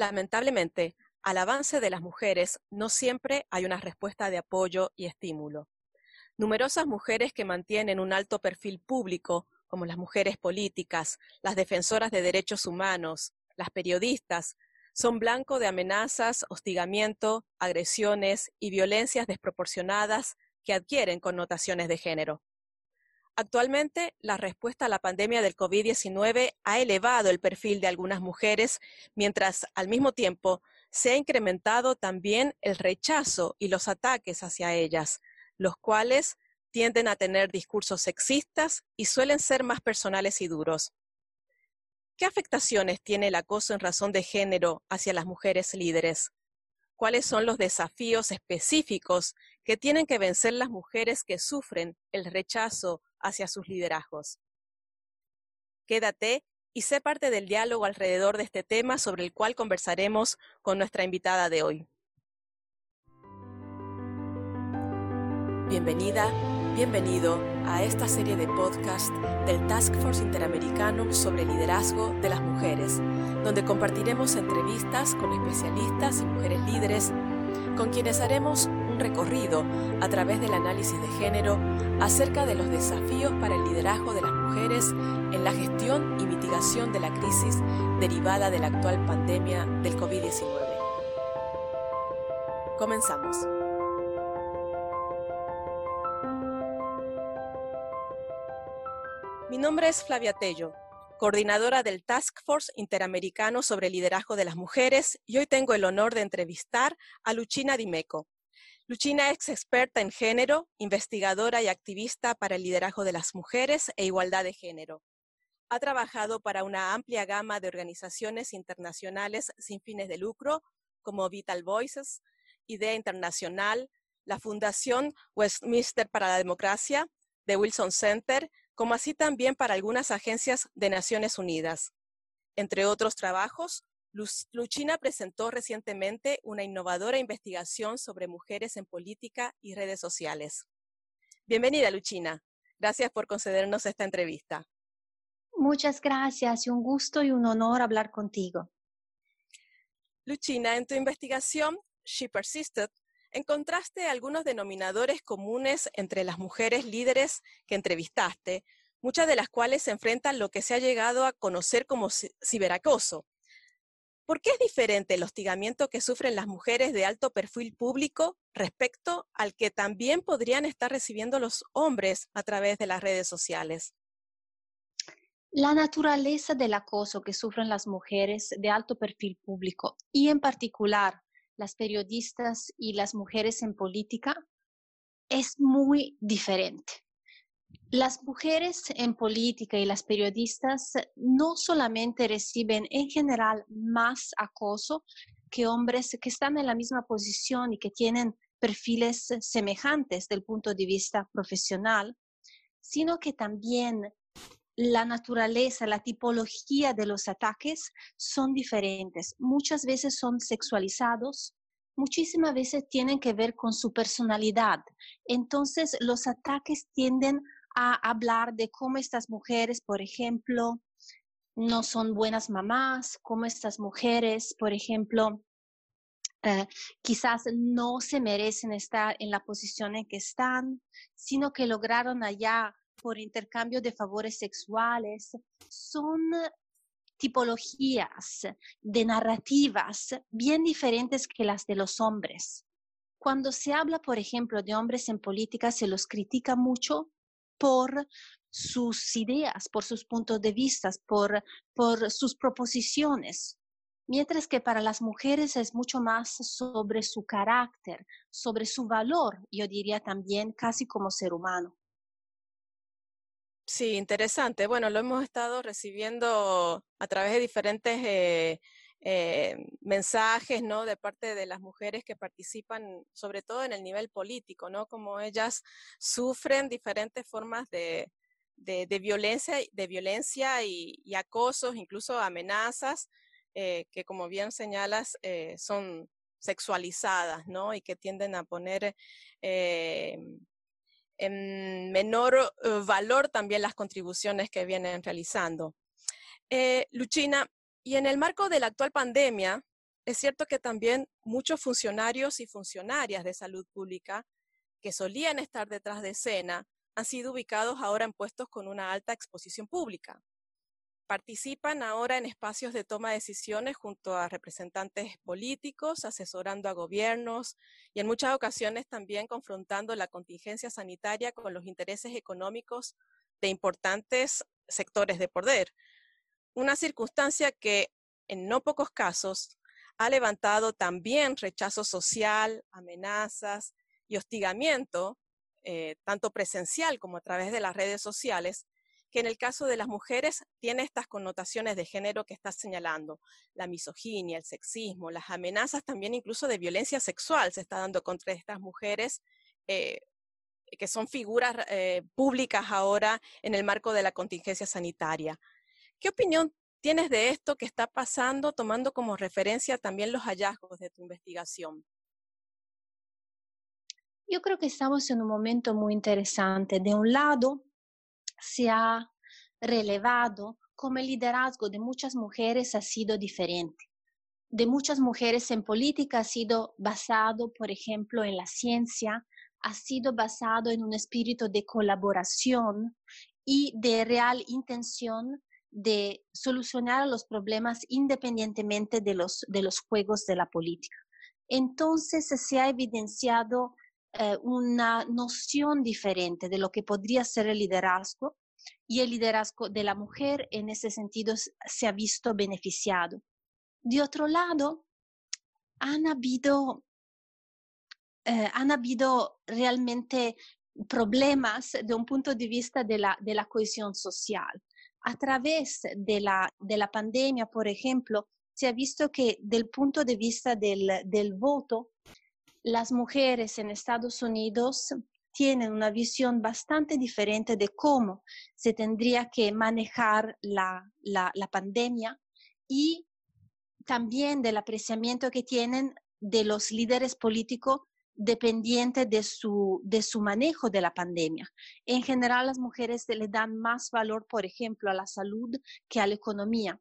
Lamentablemente, al avance de las mujeres no siempre hay una respuesta de apoyo y estímulo. Numerosas mujeres que mantienen un alto perfil público, como las mujeres políticas, las defensoras de derechos humanos, las periodistas, son blanco de amenazas, hostigamiento, agresiones y violencias desproporcionadas que adquieren connotaciones de género. Actualmente, la respuesta a la pandemia del COVID-19 ha elevado el perfil de algunas mujeres, mientras al mismo tiempo se ha incrementado también el rechazo y los ataques hacia ellas, los cuales tienden a tener discursos sexistas y suelen ser más personales y duros. ¿Qué afectaciones tiene el acoso en razón de género hacia las mujeres líderes? ¿Cuáles son los desafíos específicos que tienen que vencer las mujeres que sufren el rechazo hacia sus liderazgos? Quédate y sé parte del diálogo alrededor de este tema sobre el cual conversaremos con nuestra invitada de hoy. Bienvenida Bienvenido a esta serie de podcast del Task Force Interamericano sobre Liderazgo de las Mujeres, donde compartiremos entrevistas con especialistas y mujeres líderes con quienes haremos recorrido a través del análisis de género acerca de los desafíos para el liderazgo de las mujeres en la gestión y mitigación de la crisis derivada de la actual pandemia del COVID-19. Comenzamos. Mi nombre es Flavia Tello, coordinadora del Task Force Interamericano sobre Liderazgo de las Mujeres, y hoy tengo el honor de entrevistar a Luchina Dimeco. Luchina es experta en género, investigadora y activista para el liderazgo de las mujeres e igualdad de género. Ha trabajado para una amplia gama de organizaciones internacionales sin fines de lucro, como Vital Voices, Idea Internacional, la Fundación Westminster para la Democracia, The Wilson Center como así también para algunas agencias de Naciones Unidas. Entre otros trabajos, Luchina presentó recientemente una innovadora investigación sobre mujeres en política y redes sociales. Bienvenida, Luchina. Gracias por concedernos esta entrevista. Muchas gracias y un gusto y un honor hablar contigo. Luchina, en tu investigación, She Persisted, encontraste algunos denominadores comunes entre las mujeres líderes que entrevistaste, muchas de las cuales se enfrentan lo que se ha llegado a conocer como ciberacoso. ¿Por qué es diferente el hostigamiento que sufren las mujeres de alto perfil público respecto al que también podrían estar recibiendo los hombres a través de las redes sociales? La naturaleza del acoso que sufren las mujeres de alto perfil público y en particular las periodistas y las mujeres en política es muy diferente. Las mujeres en política y las periodistas no solamente reciben en general más acoso que hombres que están en la misma posición y que tienen perfiles semejantes del punto de vista profesional, sino que también la naturaleza, la tipología de los ataques son diferentes. Muchas veces son sexualizados, muchísimas veces tienen que ver con su personalidad. Entonces, los ataques tienden a hablar de cómo estas mujeres, por ejemplo, no son buenas mamás, cómo estas mujeres, por ejemplo, eh, quizás no se merecen estar en la posición en que están, sino que lograron allá por intercambio de favores sexuales, son tipologías de narrativas bien diferentes que las de los hombres. Cuando se habla, por ejemplo, de hombres en política, se los critica mucho por sus ideas, por sus puntos de vista, por, por sus proposiciones. Mientras que para las mujeres es mucho más sobre su carácter, sobre su valor, yo diría también casi como ser humano. Sí, interesante. Bueno, lo hemos estado recibiendo a través de diferentes eh, eh, mensajes, ¿no? De parte de las mujeres que participan, sobre todo en el nivel político, ¿no? Como ellas sufren diferentes formas de, violencia, de violencia y, acosos, incluso amenazas, eh, que como bien señalas, son sexualizadas, ¿no? Y que tienden a poner en menor eh, valor también las contribuciones que vienen realizando. Eh, Luchina, y en el marco de la actual pandemia, es cierto que también muchos funcionarios y funcionarias de salud pública que solían estar detrás de escena han sido ubicados ahora en puestos con una alta exposición pública. Participan ahora en espacios de toma de decisiones junto a representantes políticos, asesorando a gobiernos y en muchas ocasiones también confrontando la contingencia sanitaria con los intereses económicos de importantes sectores de poder. Una circunstancia que en no pocos casos ha levantado también rechazo social, amenazas y hostigamiento, eh, tanto presencial como a través de las redes sociales, que en el caso de las mujeres tiene estas connotaciones de género que estás señalando, la misoginia, el sexismo, las amenazas también incluso de violencia sexual se está dando contra estas mujeres eh, que son figuras eh, públicas ahora en el marco de la contingencia sanitaria. ¿Qué opinión tienes de esto que está pasando, tomando como referencia también los hallazgos de tu investigación? Yo creo que estamos en un momento muy interesante. De un lado, se ha relevado como el liderazgo de muchas mujeres ha sido diferente. De muchas mujeres en política ha sido basado, por ejemplo, en la ciencia, ha sido basado en un espíritu de colaboración y de real intención de solucionar los problemas independientemente de los, de los juegos de la política. Entonces se ha evidenciado eh, una noción diferente de lo que podría ser el liderazgo y el liderazgo de la mujer en ese sentido se ha visto beneficiado. De otro lado, han habido, eh, han habido realmente problemas de un punto de vista de la, de la cohesión social. A través de la, de la pandemia, por ejemplo, se ha visto que del punto de vista del, del voto, las mujeres en Estados Unidos tienen una visión bastante diferente de cómo se tendría que manejar la, la, pandemia y también del apreciamiento que tienen de los líderes políticos dependientes de su, de su manejo de la pandemia. En general, las mujeres le dan más valor, por ejemplo, a la salud que a la economía.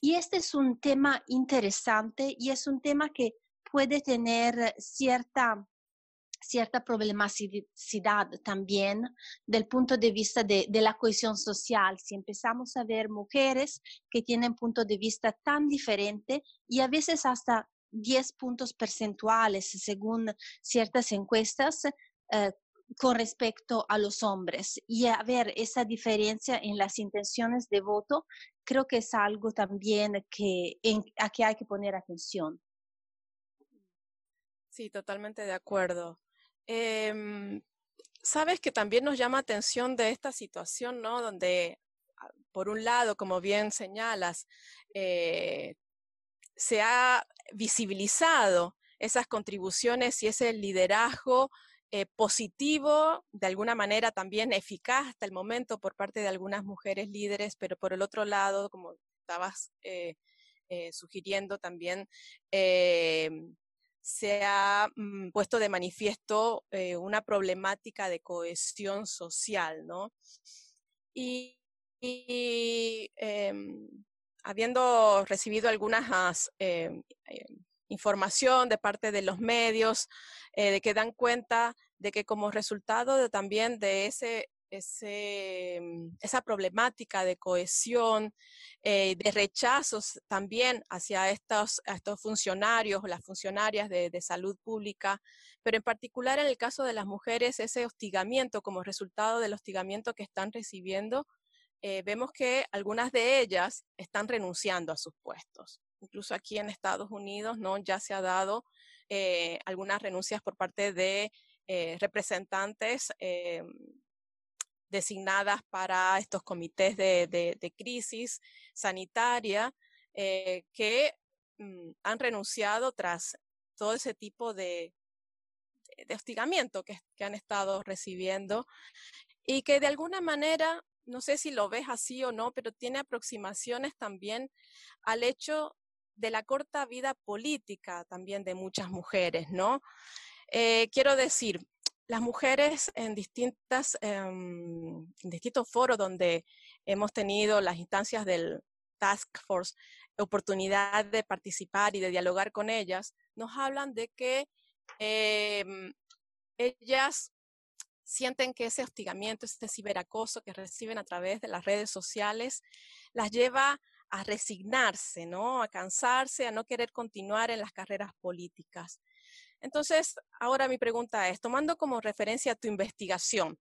Y este es un tema interesante y es un tema que puede tener cierta, cierta problematicidad también del punto de vista de, de, la cohesión social. Si empezamos a ver mujeres que tienen punto de vista tan diferente y a veces hasta 10 puntos percentuales según ciertas encuestas eh, con respecto a los hombres y a ver esa diferencia en las intenciones de voto, creo que es algo también que, a que hay que poner atención. Sí, totalmente de acuerdo. Em, sabes que también nos llama atención de esta situación, ¿no? Donde, ah, por un lado, como bien señalas, eh, se ha visibilizado esas contribuciones y ese liderazgo eh, positivo, de alguna manera también eficaz hasta el momento por parte de algunas mujeres líderes, pero por el otro lado, como estabas eh, sugiriendo también, se ha mm, puesto de manifiesto eh, una problemática de cohesión social, ¿no? Y, em, habiendo recibido algunas em, eh, información de parte de los medios, eh, de que dan cuenta de que como resultado también de ese ese, mm, esa problemática de cohesión, eh, de rechazos también hacia estos, estos funcionarios o las funcionarias de, salud pública, pero en particular en el caso de las mujeres, ese hostigamiento como resultado del hostigamiento que están recibiendo, eh, vemos que algunas de ellas están renunciando a sus puestos. Incluso aquí en Estados Unidos ¿no? ya se ha dado eh, algunas renuncias por parte de representantes designadas para estos comités de, crisis sanitaria eh, que mm, han renunciado tras todo ese tipo de, hostigamiento que, han estado recibiendo y que de alguna manera, no sé si lo ves así o no, pero tiene aproximaciones también al hecho de la corta vida política también de muchas mujeres, ¿no? Eh, quiero decir, las mujeres en, distintas, em, distintos foros donde hemos tenido las instancias del Task Force oportunidad de participar y de dialogar con ellas, nos hablan de que em, ellas sienten que ese hostigamiento, ese ciberacoso que reciben a través de las redes sociales, las lleva a resignarse, ¿no? A cansarse, a no querer continuar en las carreras políticas. Entonces, ahora mi pregunta es, tomando como referencia tu investigación,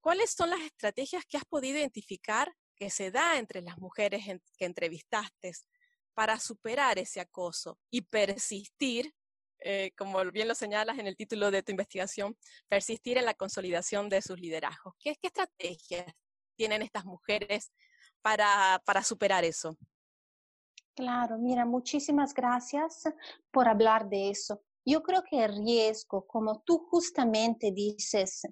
¿cuáles son las estrategias que has podido identificar que se da entre las mujeres que entrevistaste para superar ese acoso y persistir, eh, como bien lo señalas en el título de tu investigación, persistir en la consolidación de sus liderazgos? ¿Qué, qué estrategias tienen estas mujeres para, para superar eso? Claro, mira, muchísimas gracias por hablar de eso. Yo creo que el riesgo, como tú justamente dices,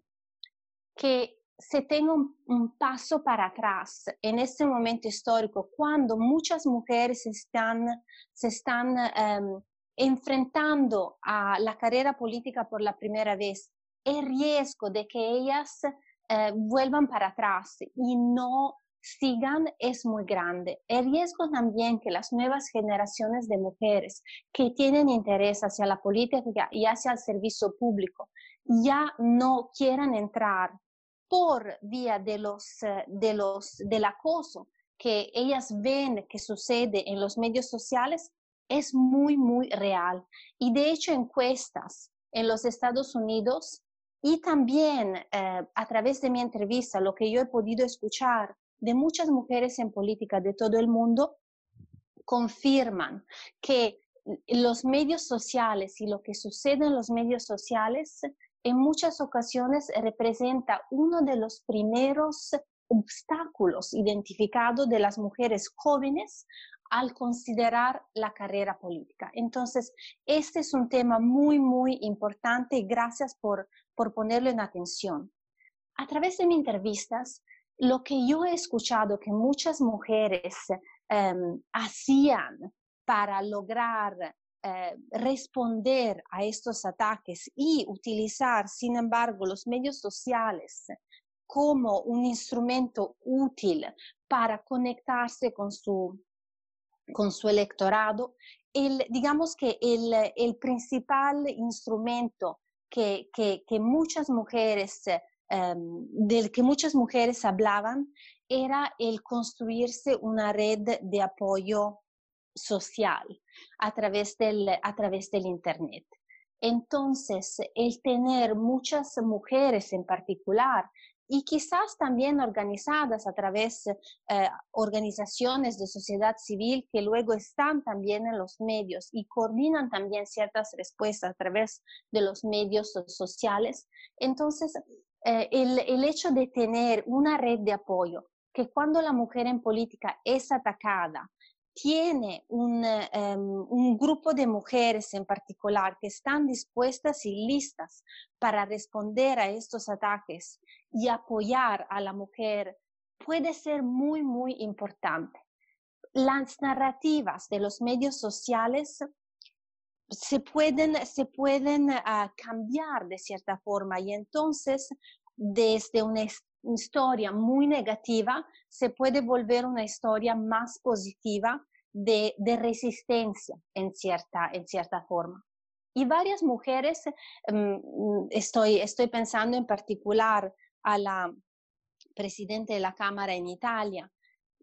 que se tenga un, paso para atrás en este momento histórico, cuando muchas mujeres están, se están em, enfrentando a la carrera política por la primera vez, el riesgo de que ellas eh, vuelvan para atrás y no sigan es muy grande. El riesgo también que las nuevas generaciones de mujeres que tienen interés hacia la política y hacia el servicio público ya no quieran entrar por vía de los, eh, de los, del acoso que ellas ven que sucede en los medios sociales es muy, muy real. Y de hecho, encuestas en los Estados Unidos y también eh, a través de mi entrevista, lo que yo he podido escuchar de muchas mujeres en política de todo el mundo confirman que los medios sociales y lo que sucede en los medios sociales en muchas ocasiones representa uno de los primeros obstáculos identificados de las mujeres jóvenes al considerar la carrera política. Entonces, este es un tema muy, muy importante y gracias por, por ponerlo en atención. A través de mis entrevistas, lo que yo he escuchado que muchas mujeres em, hacían para lograr eh, responder a estos ataques y utilizar, sin embargo, los medios sociales como un instrumento útil para conectarse con su, con su electorado, el, digamos que el, el principal instrumento que, que, que muchas mujeres Em, del que muchas mujeres hablaban era el construirse una red de apoyo social a través del, a través del Internet. Entonces, el tener muchas mujeres en particular y quizás también organizadas a través de eh, organizaciones de sociedad civil que luego están también en los medios y coordinan también ciertas respuestas a través de los medios sociales. Entonces, eh, el, hecho de tener una red de apoyo, que cuando la mujer en política es atacada, tiene un, em, un, grupo de mujeres en particular que están dispuestas y listas para responder a estos ataques y apoyar a la mujer, puede ser muy, muy importante. Las narrativas de los medios sociales se pueden, se pueden uh, cambiar de cierta forma y entonces desde una historia muy negativa se puede volver una historia más positiva de, de resistencia en cierta, en cierta forma. Y varias mujeres, um, estoy, estoy pensando en particular a la presidenta de la Cámara en Italia,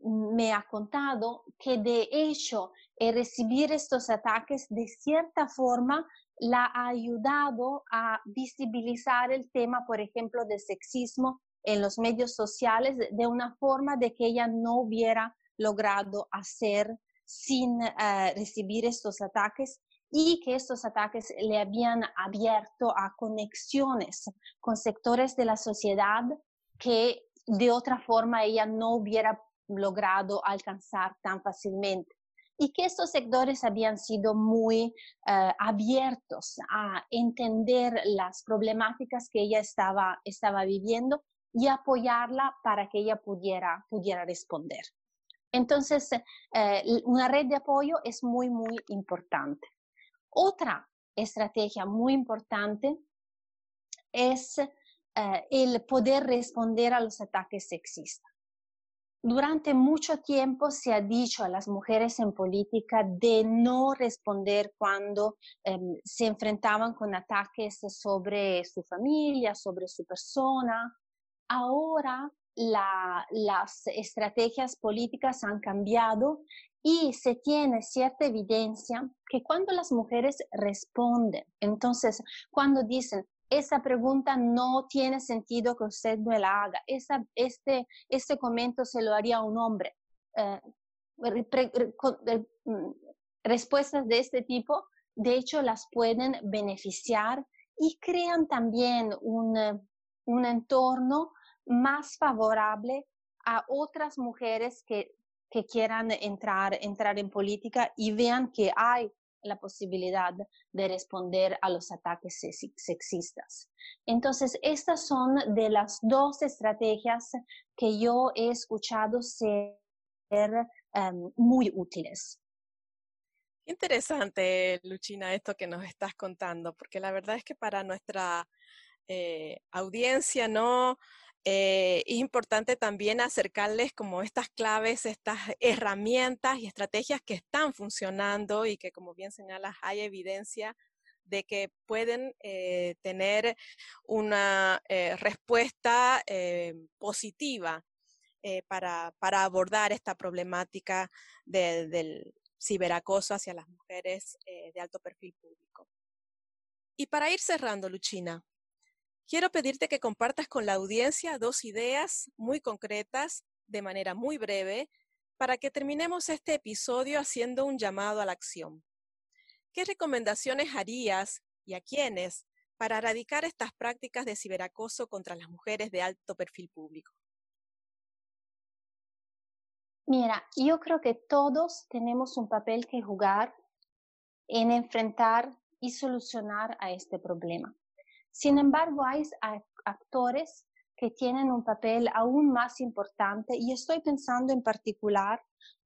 me ha contado que de hecho el recibir estos ataques de cierta forma la ha ayudado a visibilizar el tema, por ejemplo, de sexismo en los medios sociales de una forma de que ella no hubiera logrado hacer sin eh, recibir estos ataques y que estos ataques le habían abierto a conexiones con sectores de la sociedad que de otra forma ella no hubiera logrado alcanzar tan fácilmente. Y que estos sectores habían sido muy eh, abiertos a entender las problemáticas que ella estaba, estaba viviendo y apoyarla para que ella pudiera, pudiera responder. Entonces, eh, una red de apoyo es muy, muy importante. Otra estrategia muy importante es eh, el poder responder a los ataques sexistas. durante mucho tiempo se ha dicho a las mujeres en política de no responder cuando em, se enfrentaban con ataques sobre su familia, sobre su persona. Ahora las estrategias políticas han cambiado y se tiene cierta evidencia que cuando las mujeres responden, entonces cuando dicen, esa pregunta no tiene sentido que usted no la haga. Esa, este, este comento se lo haría a un hombre. Eh, mm, respuestas de este tipo, de hecho, las pueden beneficiar y crean también un, un entorno más favorable a otras mujeres que, que quieran entrar, entrar en política y vean que hay la posibilidad de responder a los ataques sexistas. Entonces, estas son de las dos estrategias que yo he escuchado ser em, muy útiles. Interesante, Luchina, esto que nos estás contando, porque la verdad es que para nuestra eh, audiencia, ¿no? Eh, es importante también acercarles como estas claves, estas herramientas y estrategias que están funcionando y que, como bien señalas, hay evidencia de que pueden eh, tener una eh, respuesta positiva para, para, abordar esta problemática del ciberacoso hacia las mujeres de alto perfil público. Y para ir cerrando, Luchina, Quiero pedirte que compartas con la audiencia dos ideas muy concretas, de manera muy breve, para que terminemos este episodio haciendo un llamado a la acción. ¿Qué recomendaciones harías y a quiénes para erradicar estas prácticas de ciberacoso contra las mujeres de alto perfil público? Mira, yo creo que todos tenemos un papel que jugar en enfrentar y solucionar a este problema. Sin embargo, hay actores que tienen un papel aún más importante y estoy pensando en particular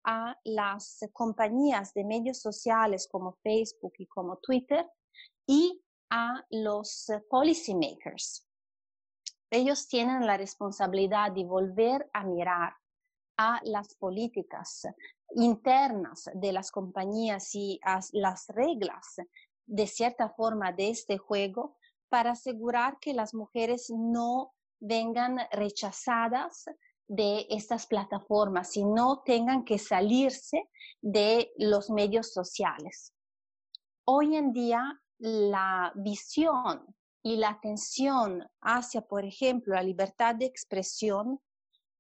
a las compañías de medios sociales como Facebook y como Twitter y a los policymakers. Ellos tienen la responsabilidad de volver a mirar a las políticas internas de las compañías y a las reglas de cierta forma de este juego para asegurar que las mujeres no vengan rechazadas de estas plataformas y no tengan que salirse de los medios sociales. Hoy en día, la visión y la atención hacia, por ejemplo, la libertad de expresión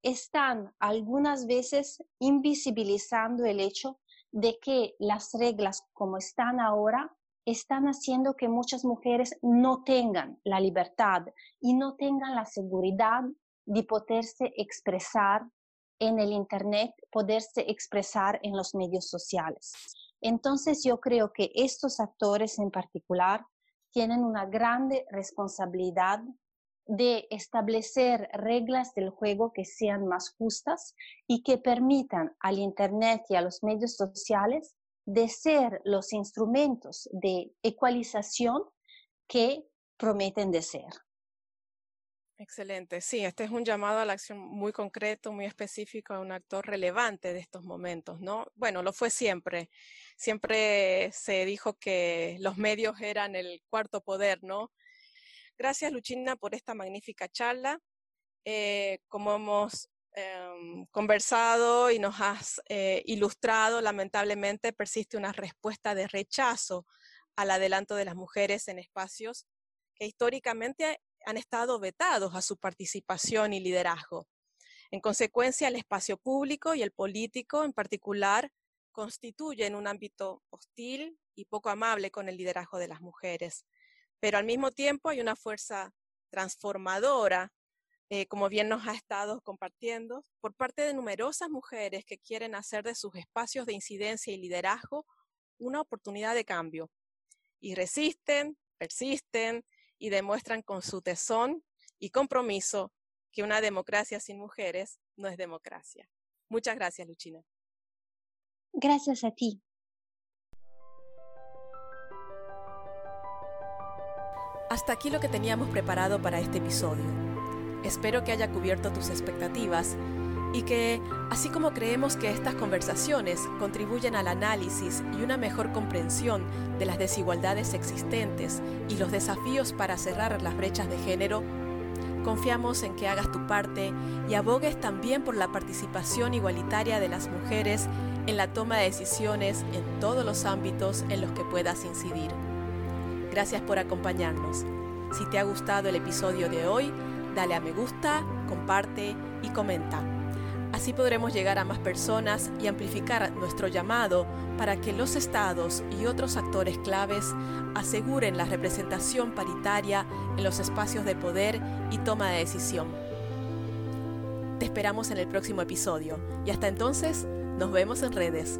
están algunas veces invisibilizando el hecho de que las reglas como están ahora están haciendo que muchas mujeres no tengan la libertad y no tengan la seguridad de poderse expresar en el Internet, poderse expresar en los medios sociales. Entonces yo creo que estos actores en particular tienen una grande responsabilidad de establecer reglas del juego que sean más justas y que permitan al Internet y a los medios sociales de ser los instrumentos de ecualización que prometen de ser. Excelente. Sí, este es un llamado a la acción muy concreto, muy específico a un actor relevante de estos momentos, ¿no? Bueno, lo fue siempre. Siempre se dijo que los medios eran el cuarto poder, ¿no? Gracias, Luchina, por esta magnífica charla. Eh, como hemos Em, conversado y nos has eh, ilustrado, lamentablemente persiste una respuesta de rechazo al adelanto de las mujeres en espacios que históricamente han estado vetados a su participación y liderazgo. En consecuencia, el espacio público y el político en particular constituyen un ámbito hostil y poco amable con el liderazgo de las mujeres. Pero al mismo tiempo hay una fuerza transformadora eh, como bien nos ha estado compartiendo, por parte de numerosas mujeres que quieren hacer de sus espacios de incidencia y liderazgo una oportunidad de cambio. Y resisten, persisten y demuestran con su tesón y compromiso que una democracia sin mujeres no es democracia. Muchas gracias, Luchina. Gracias a ti. Hasta aquí lo que teníamos preparado para este episodio. Espero que haya cubierto tus expectativas y que, así como creemos que estas conversaciones contribuyen al análisis y una mejor comprensión de las desigualdades existentes y los desafíos para cerrar las brechas de género, confiamos en que hagas tu parte y abogues también por la participación igualitaria de las mujeres en la toma de decisiones en todos los ámbitos en los que puedas incidir. Gracias por acompañarnos. Si te ha gustado el episodio de hoy, dale a me gusta, comparte y comenta. Así podremos llegar a más personas y amplificar nuestro llamado para que los estados y otros actores claves aseguren la representación paritaria en los espacios de poder y toma de decisión. Te esperamos en el próximo episodio y hasta entonces nos vemos en redes.